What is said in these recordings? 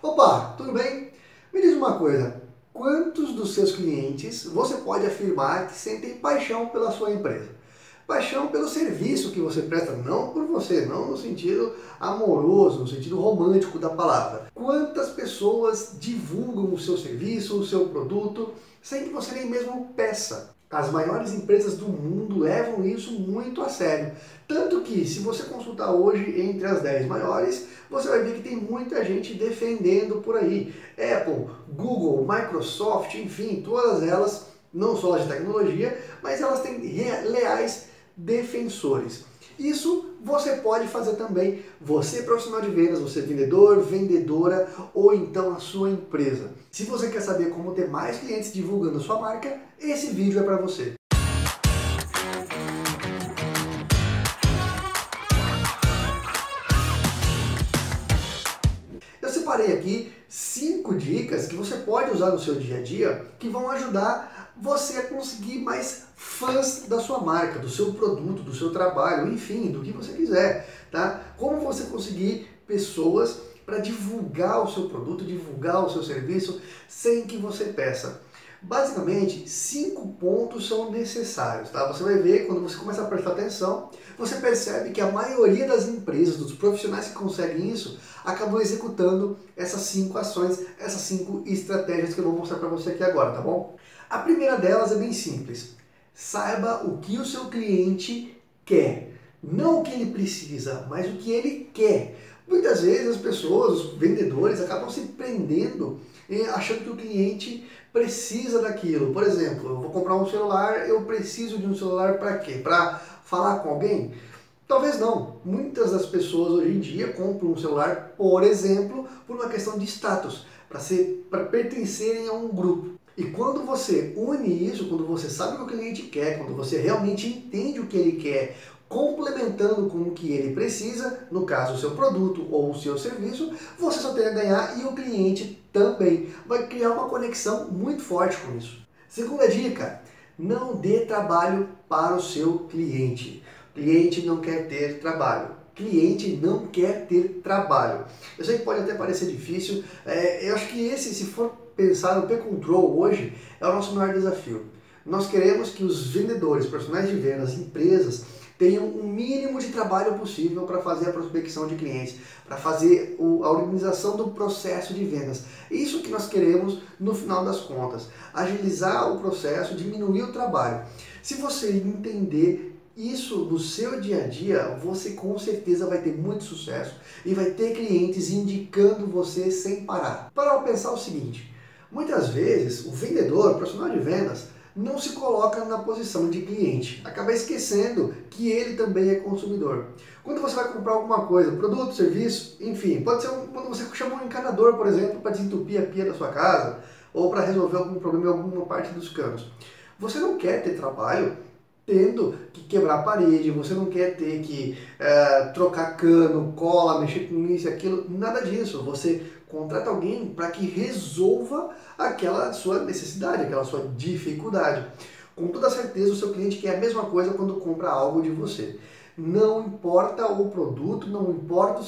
Opa, tudo bem? Me diz uma coisa, quantos dos seus clientes você pode afirmar que sentem paixão pela sua empresa? Paixão pelo serviço que você presta, não por você, não no sentido amoroso, no sentido romântico da palavra. Quantas pessoas divulgam o seu serviço, o seu produto, sem que você nem mesmo peça? As maiores empresas do mundo levam isso muito a sério. Tanto que, se você consultar hoje entre as 10 maiores, você vai ver que tem muita gente defendendo por aí. Apple, Google, Microsoft, enfim, todas elas, não só as de tecnologia, mas elas têm leais defensores. Isso você pode fazer também, você profissional de vendas, você vendedor, vendedora ou então a sua empresa. Se você quer saber como ter mais clientes divulgando a sua marca, esse vídeo é para você. Separei aqui cinco dicas que você pode usar no seu dia a dia que vão ajudar você a conseguir mais fãs da sua marca, do seu produto, do seu trabalho, enfim, do que você quiser, tá? Como você conseguir pessoas para divulgar o seu produto, divulgar o seu serviço sem que você peça. Basicamente, cinco pontos são necessários, tá? Você vai ver quando você começa a prestar atenção, você percebe que a maioria das empresas, dos profissionais que conseguem isso, acabam executando essas cinco ações, essas cinco estratégias que eu vou mostrar para você aqui agora, tá bom? A primeira delas é bem simples. Saiba o que o seu cliente quer. Não o que ele precisa, mas o que ele quer. Muitas vezes as pessoas, os vendedores, acabam se prendendo achando que o cliente precisa daquilo. Por exemplo, eu vou comprar um celular, eu preciso de um celular para quê? Para falar com alguém? Talvez não. Muitas das pessoas hoje em dia compram um celular, por exemplo, por uma questão de status, para ser para pertencerem a um grupo. E quando você une isso, quando você sabe o que o cliente quer, quando você realmente entende o que ele quer, complementando com o que ele precisa, no caso o seu produto ou o seu serviço, você só tem a ganhar e o cliente também vai criar uma conexão muito forte com isso. Segunda dica, não dê trabalho para o seu cliente. O cliente não quer ter trabalho. Cliente não quer ter trabalho. Eu sei que pode até parecer difícil. É, eu acho que esse, se for pensar no P-Control hoje, é o nosso maior desafio. Nós queremos que os vendedores, profissionais de vendas, empresas, tenham o mínimo de trabalho possível para fazer a prospecção de clientes, para fazer o, a organização do processo de vendas. Isso que nós queremos no final das contas, agilizar o processo, diminuir o trabalho. Se você entender isso no seu dia a dia, você com certeza vai ter muito sucesso e vai ter clientes indicando você sem parar. Para pensar o seguinte, muitas vezes o vendedor, o profissional de vendas, não se coloca na posição de cliente, acaba esquecendo que ele também é consumidor. Quando você vai comprar alguma coisa, produto, serviço, enfim, pode ser um, quando você chama um encanador, por exemplo, para desentupir a pia da sua casa ou para resolver algum problema em alguma parte dos canos. Você não quer ter trabalho tendo que quebrar a parede, você não quer ter que é, trocar cano, cola, mexer com isso e aquilo, nada disso. Você contrata alguém para que resolva aquela sua necessidade, aquela sua dificuldade. Com toda certeza, o seu cliente quer a mesma coisa quando compra algo de você. Não importa o produto, não importa o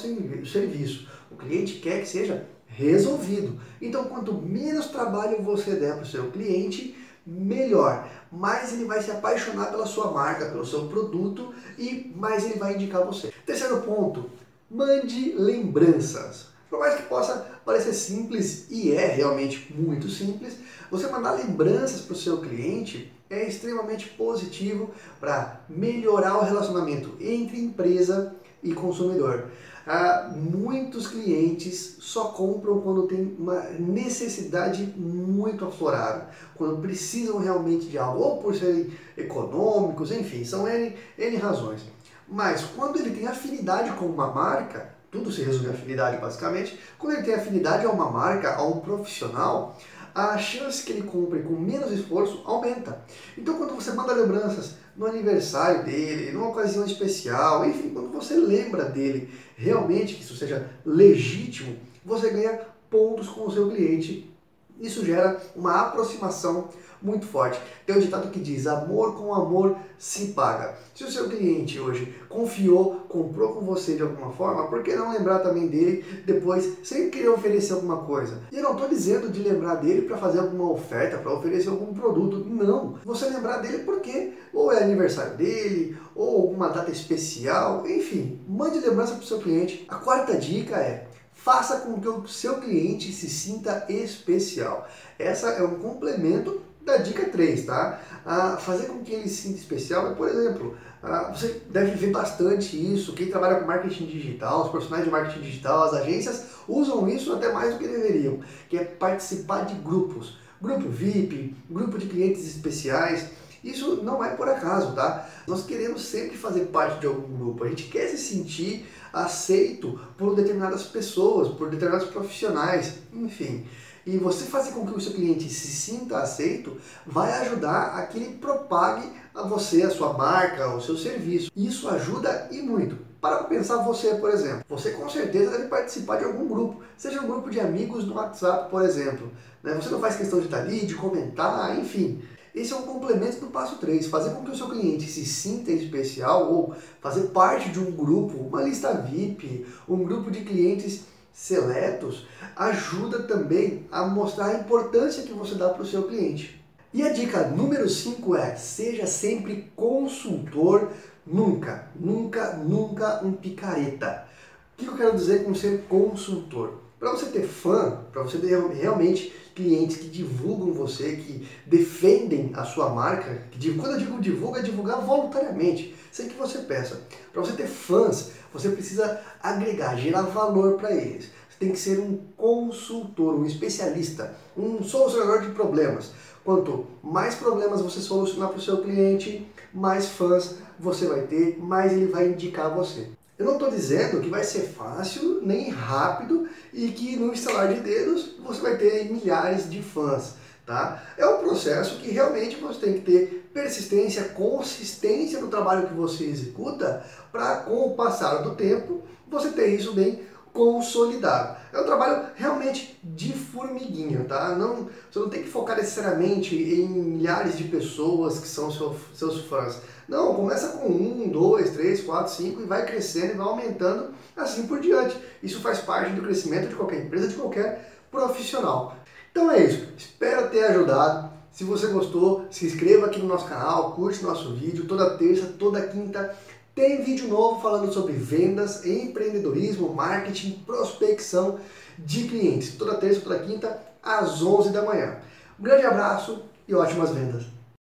serviço. O cliente quer que seja resolvido. Então, quanto menos trabalho você der para o seu cliente, melhor. Mais ele vai se apaixonar pela sua marca, pelo seu produto e mais ele vai indicar você. Terceiro ponto, mande lembranças. Por mais que possa parecer simples, e é realmente muito simples, você mandar lembranças para o seu cliente é extremamente positivo para melhorar o relacionamento entre empresa e consumidor. Ah, muitos clientes só compram quando tem uma necessidade muito aflorada, quando precisam realmente de algo, ou por serem econômicos, enfim, são N, N razões. Mas quando ele tem afinidade com uma marca, tudo se resume a afinidade basicamente, quando ele tem afinidade a uma marca, a um profissional, a chance que ele compre com menos esforço aumenta. Então, quando você manda lembranças no aniversário dele, numa ocasião especial, enfim, quando você lembra dele, realmente que isso seja legítimo, você ganha pontos com o seu cliente. Isso gera uma aproximação muito forte. Tem um ditado que diz: amor com amor se paga. Se o seu cliente hoje confiou, comprou com você de alguma forma, por que não lembrar também dele depois, sem querer oferecer alguma coisa? E eu não estou dizendo de lembrar dele para fazer alguma oferta, para oferecer algum produto. Não. Você lembrar dele porque ou é aniversário dele, ou alguma data especial, enfim, mande lembrança para o seu cliente. A quarta dica é faça com que o seu cliente se sinta especial. Essa é um complemento da dica 3, tá? Ah, fazer com que ele se sinta especial é, por exemplo, ah, você deve ver bastante isso, quem trabalha com marketing digital, os profissionais de marketing digital, as agências usam isso até mais do que deveriam, que é participar de grupos. Grupo VIP, grupo de clientes especiais, isso não é por acaso, tá? Nós queremos sempre fazer parte de algum grupo. A gente quer se sentir aceito por determinadas pessoas, por determinados profissionais, enfim. E você fazer com que o seu cliente se sinta aceito vai ajudar a que ele propague a você, a sua marca, o seu serviço. Isso ajuda e muito. Para pensar você, por exemplo. Você com certeza deve participar de algum grupo, seja um grupo de amigos no WhatsApp, por exemplo. Né? Você não faz questão de estar ali, de comentar, enfim. Esse é um complemento do passo 3, fazer com que o seu cliente se sinta especial ou fazer parte de um grupo, uma lista VIP, um grupo de clientes seletos, ajuda também a mostrar a importância que você dá para o seu cliente. E a dica número 5 é: seja sempre consultor, nunca, nunca, nunca um picareta. O que eu quero dizer com ser consultor? Para você ter fã, para você ter realmente clientes que divulgam você, que defendem a sua marca, que quando eu digo divulga, é divulgar voluntariamente, sem que você peça. Para você ter fãs, você precisa agregar, gerar valor para eles. Você tem que ser um consultor, um especialista, um solucionador de problemas. Quanto mais problemas você solucionar para o seu cliente, mais fãs você vai ter, mais ele vai indicar você. Eu não estou dizendo que vai ser fácil nem rápido e que no instalar de dedos você vai ter milhares de fãs. Tá? É um processo que realmente você tem que ter persistência, consistência no trabalho que você executa para, com o passar do tempo, você ter isso bem consolidado. É um trabalho realmente de formiguinha, tá? Não, você não tem que focar necessariamente em milhares de pessoas que são seu, seus fãs. Não, começa com um, dois, três, quatro, cinco e vai crescendo e vai aumentando assim por diante. Isso faz parte do crescimento de qualquer empresa, de qualquer profissional. Então é isso. Espero ter ajudado. Se você gostou, se inscreva aqui no nosso canal, curte nosso vídeo toda terça, toda quinta tem vídeo novo falando sobre vendas, empreendedorismo, marketing, prospecção de clientes. Toda terça, toda quinta, às 11 da manhã. Um grande abraço e ótimas vendas!